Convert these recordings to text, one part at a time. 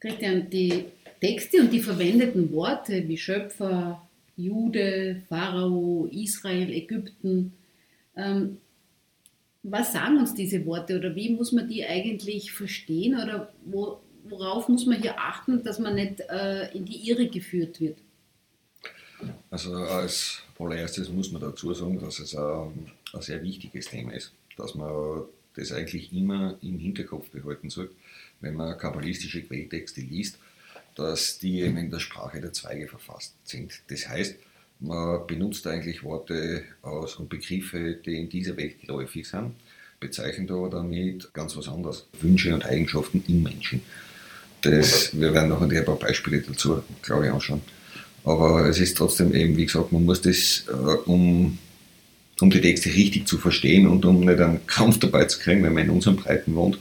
Christian, die Texte und die verwendeten Worte wie Schöpfer, Jude, Pharao, Israel, Ägypten, ähm, was sagen uns diese Worte oder wie muss man die eigentlich verstehen oder wo, worauf muss man hier achten, dass man nicht äh, in die Irre geführt wird? Also als allererstes muss man dazu sagen, dass es ein, ein sehr wichtiges Thema ist, dass man das eigentlich immer im Hinterkopf behalten sollte, wenn man kabbalistische Quelltexte liest, dass die eben in der Sprache der Zweige verfasst sind. Das heißt, man benutzt eigentlich Worte aus und Begriffe, die in dieser Welt geläufig sind, bezeichnet aber damit ganz was anderes. Wünsche und Eigenschaften im Menschen. Das, wir werden noch ein paar Beispiele dazu, glaube ich, anschauen. Aber es ist trotzdem eben, wie gesagt, man muss das, äh, um, um die Texte richtig zu verstehen und um nicht einen Kampf dabei zu kriegen, wenn man in unseren Breiten wohnt,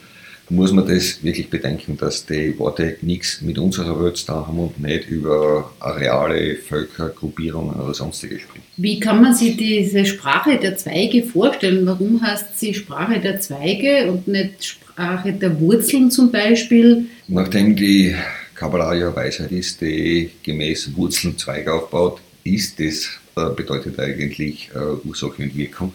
muss man das wirklich bedenken, dass die Worte nichts mit unserer Welt zu haben und nicht über Areale, Völker, Gruppierungen oder sonstige sprechen. Wie kann man sich diese Sprache der Zweige vorstellen? Warum heißt sie Sprache der Zweige und nicht Sprache der Wurzeln zum Beispiel? Nachdem die Kabbalah ja Weisheit ist, die gemäß Wurzeln Zweig aufbaut, ist das äh, bedeutet eigentlich äh, Ursache und Wirkung.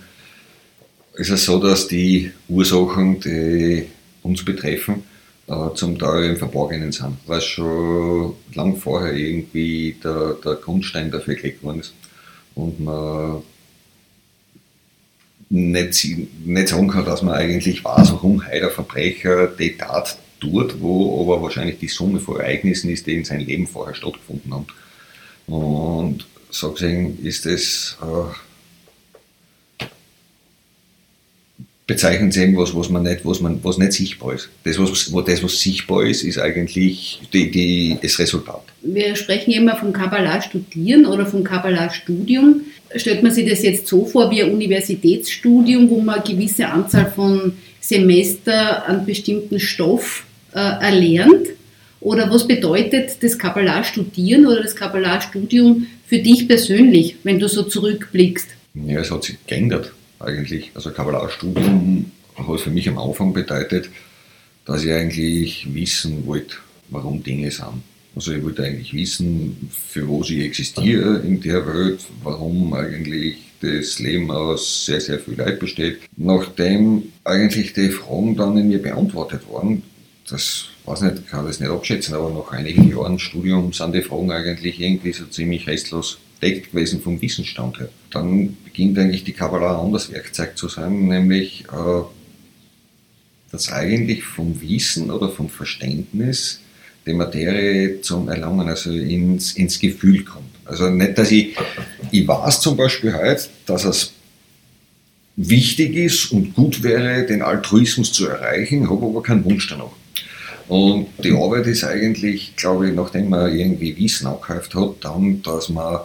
Es ist so, dass die Ursachen, die uns betreffen, äh, zum Teil im Verborgenen sind, weil schon lang vorher irgendwie der, der Grundstein dafür gelegt worden ist und man nicht, nicht sagen kann, dass man eigentlich weiß, warum heute ein Verbrecher die Tat tut, wo aber wahrscheinlich die Summe von Ereignissen ist, die in seinem Leben vorher stattgefunden haben. Und so gesehen ist es äh, bezeichnen sie irgendwas, was man nicht, was man, was nicht sichtbar ist. Das, was, das, was sichtbar ist, ist eigentlich die, die, das Resultat. Wir sprechen immer vom Kabbalah studieren oder vom Kabbalah Studium. Stellt man sich das jetzt so vor wie ein Universitätsstudium, wo man eine gewisse Anzahl von Semester an bestimmten Stoff äh, erlernt? Oder was bedeutet das Kabbalah studieren oder das Kabbalah Studium für dich persönlich, wenn du so zurückblickst? Ja, es hat sich geändert eigentlich. Also Kabbalah-Studium hat für mich am Anfang bedeutet, dass ich eigentlich wissen wollte, warum Dinge sind. Also ich wollte eigentlich wissen, für was ich existiere in der Welt, warum eigentlich das Leben aus sehr, sehr viel Leid besteht. Nachdem eigentlich die Fragen dann in mir beantwortet wurden, das weiß nicht, kann das nicht abschätzen, aber nach einigen Jahren Studium sind die Fragen eigentlich irgendwie so ziemlich restlos deckt gewesen vom Wissensstand her. Dann beginnt eigentlich die Kabbalah ein anderes Werkzeug zu sein, nämlich äh, dass eigentlich vom Wissen oder vom Verständnis die Materie zum Erlangen, also ins, ins Gefühl kommt. Also nicht, dass ich, ich weiß zum Beispiel heute, dass es wichtig ist und gut wäre, den Altruismus zu erreichen, habe aber keinen Wunsch danach. Und die Arbeit ist eigentlich, glaube ich, nachdem man irgendwie Wissen angehäuft hat, dann, dass man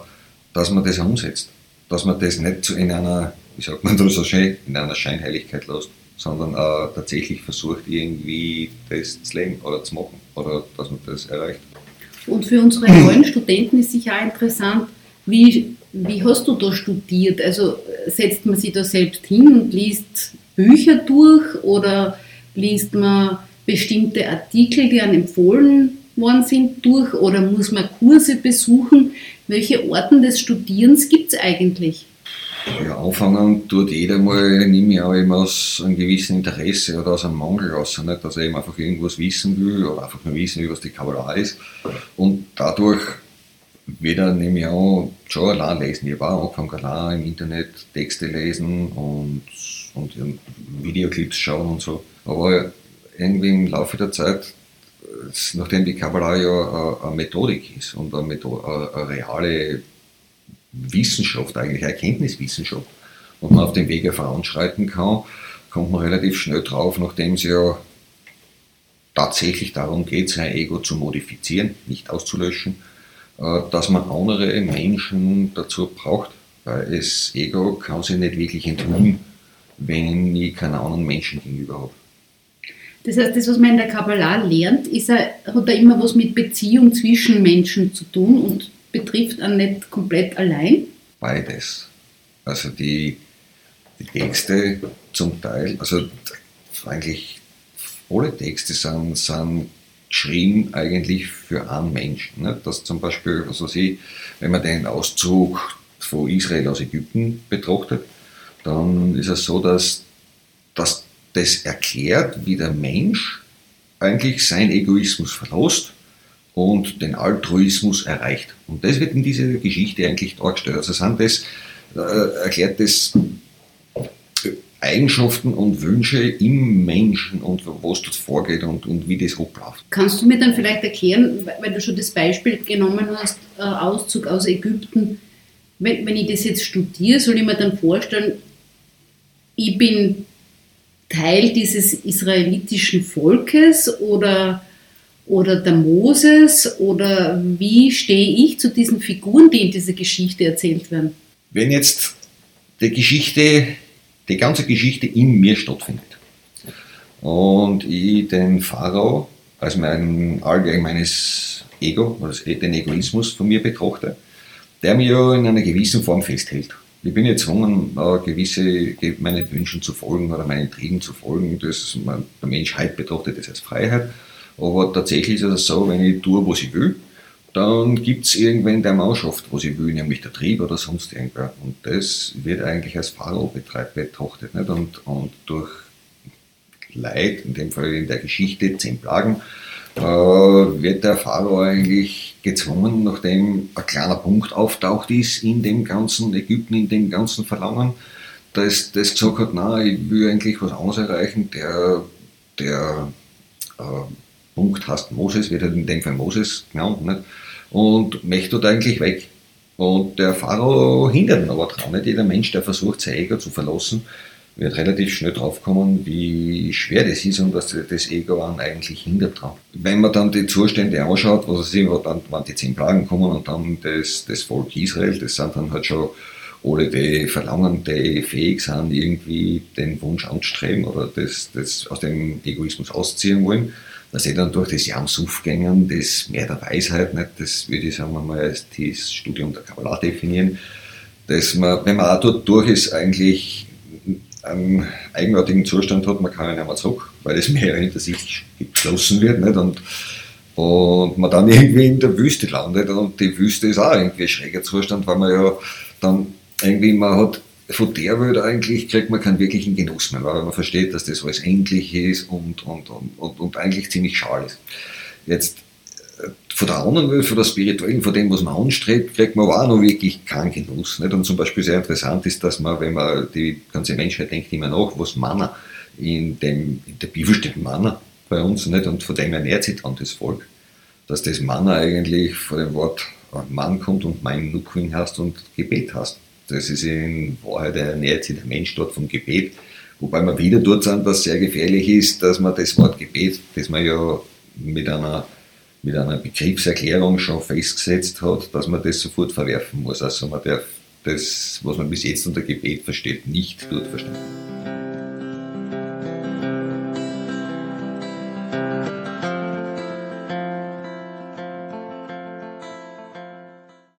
dass man das umsetzt. Dass man das nicht in einer, wie sagt man da so schön, in einer Scheinheiligkeit lässt, sondern äh, tatsächlich versucht, irgendwie das zu leben oder zu machen oder dass man das erreicht. Und für unsere neuen Studenten ist sicher auch interessant, wie, wie hast du da studiert? Also setzt man sich da selbst hin und liest Bücher durch oder liest man bestimmte Artikel, die einem empfohlen worden sind, durch oder muss man Kurse besuchen? Welche Orten des Studierens gibt es eigentlich? Ja, anfangen tut jeder mal, nehme ich auch immer aus einem gewissen Interesse oder aus einem Mangel raus, nicht, dass er eben einfach irgendwas wissen will oder einfach nur wissen will, was die Kabbalah ist. Und dadurch weder nehme ich an, schon allein lesen. Ich habe auch angefangen, allein im Internet Texte lesen und, und Videoclips schauen und so. Aber irgendwie im Laufe der Zeit nachdem die Kabbalah ja eine Methodik ist und eine, Methode, eine reale Wissenschaft, eigentlich Erkenntniswissenschaft, und man auf dem Weg voranschreiten kann, kommt man relativ schnell drauf, nachdem es ja tatsächlich darum geht, sein Ego zu modifizieren, nicht auszulöschen, äh, dass man andere Menschen dazu braucht, weil das Ego kann sich nicht wirklich enthüllen, wenn ich keinen anderen Menschen gegenüber habe. Das heißt, das, was man in der Kabbalah lernt, ist, hat da immer was mit Beziehung zwischen Menschen zu tun und betrifft, auch nicht komplett allein? Beides. Also die, die Texte zum Teil, also eigentlich alle Texte sind, sind geschrieben eigentlich für einen Menschen. Nicht? Dass zum Beispiel, was weiß ich, wenn man den Auszug von Israel aus Ägypten betrachtet, dann ist es so, dass, dass das erklärt, wie der Mensch eigentlich seinen Egoismus verlässt und den Altruismus erreicht. Und das wird in dieser Geschichte eigentlich dargestellt. Also sind das, äh, erklärt das Eigenschaften und Wünsche im Menschen und was dort vorgeht und, und wie das abläuft. Kannst du mir dann vielleicht erklären, weil du schon das Beispiel genommen hast, äh, Auszug aus Ägypten, wenn, wenn ich das jetzt studiere, soll ich mir dann vorstellen, ich bin Teil dieses israelitischen Volkes oder, oder der Moses oder wie stehe ich zu diesen Figuren, die in dieser Geschichte erzählt werden? Wenn jetzt die Geschichte die ganze Geschichte in mir stattfindet. Und ich den Pharao als mein allgemeines Ego, den Egoismus von mir betrachte, der mir ja in einer gewissen Form festhält. Ich bin gezwungen, gewisse meinen Wünschen zu folgen oder meinen Trieben zu folgen. Das, der Mensch heute betrachtet das als Freiheit. Aber tatsächlich ist es so, wenn ich tue, was ich will, dann gibt es irgendwann der Mannschaft, was ich will, nämlich der Trieb oder sonst irgendwer. Und das wird eigentlich als Pharao betrachtet. Nicht? Und, und durch Leid, in dem Fall in der Geschichte, zehn Plagen, äh, wird der Pharao eigentlich gezwungen, nachdem ein kleiner Punkt auftaucht ist in dem ganzen Ägypten, in dem ganzen Verlangen, dass das gesagt hat, na, ich will eigentlich was anderes erreichen, der, der äh, Punkt heißt Moses, wird halt in dem Fall Moses genannt, nicht? und möchte dort eigentlich weg. Und der Pharao hindert ihn aber dran. Nicht jeder Mensch, der versucht, sein Ego zu verlassen, wird relativ schnell draufkommen, wie schwer das ist und dass das Ego einen eigentlich hindert dran. Wenn man dann die Zustände anschaut, was es immer dann, wann die zehn Plagen kommen und dann das, das Volk Israel, das sind dann halt schon alle, die verlangen, die fähig sind, irgendwie den Wunsch anzustreben oder das, das aus dem Egoismus ausziehen wollen dass ich dann durch das Jamsuf gängen, das mehr der Weisheit, nicht, das würde ich sagen wir mal als das Studium der Kabbalah definieren, dass man, wenn man auch dort durch ist, eigentlich einen eigenartigen Zustand hat, man kann ja nicht mehr zurück, weil das Meer hinter sich geschlossen wird nicht, und, und man dann irgendwie in der Wüste landet und die Wüste ist auch irgendwie ein schräger Zustand, weil man ja dann irgendwie, man hat von der Welt eigentlich kriegt man keinen wirklichen Genuss mehr, weil man versteht, dass das alles endlich ist und, und, und, und, eigentlich ziemlich schal ist. Jetzt von der anderen Welt, von der spirituellen, von dem, was man anstrebt, kriegt man auch noch wirklich keinen Genuss. Nicht? Und zum Beispiel sehr interessant ist, dass man, wenn man die ganze Menschheit denkt immer nach, was Manna in, dem, in der Bibel steht Manna bei uns nicht? und von dem ernährt sich dann das Volk. Dass das Manna eigentlich von dem Wort Mann kommt und mein Nukuin hast und Gebet hast. Das ist in Wahrheit ernährt sich der Mensch dort vom Gebet. Wobei wir wieder dort sind, was sehr gefährlich ist, dass man das Wort Gebet, das man ja mit einer, mit einer Begriffserklärung schon festgesetzt hat, dass man das sofort verwerfen muss. Also man darf das, was man bis jetzt unter Gebet versteht, nicht dort verstehen.